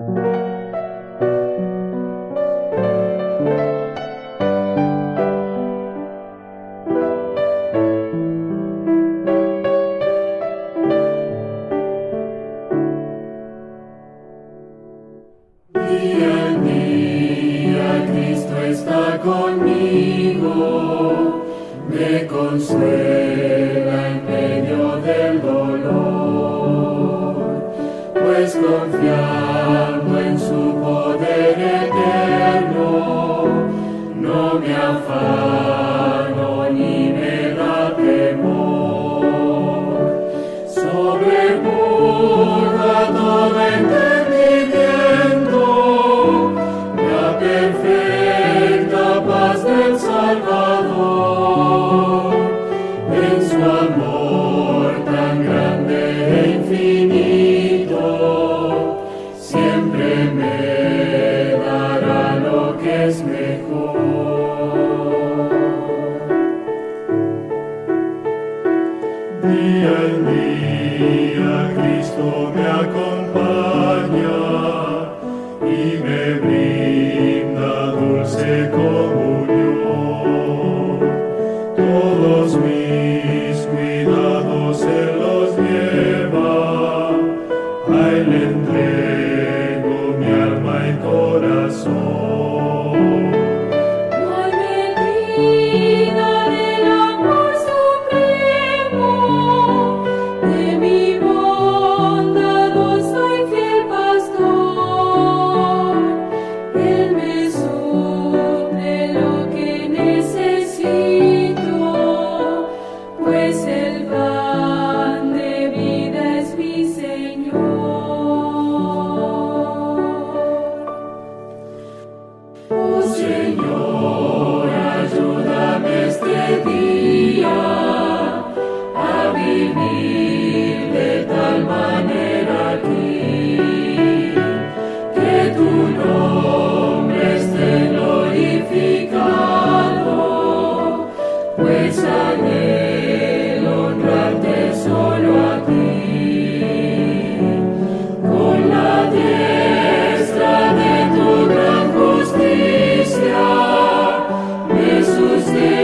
Día, Cristo está conmigo, me consuela. es en su poder eterno, no me afano ni me da temor. Sobrepuja toda Jesus Deus.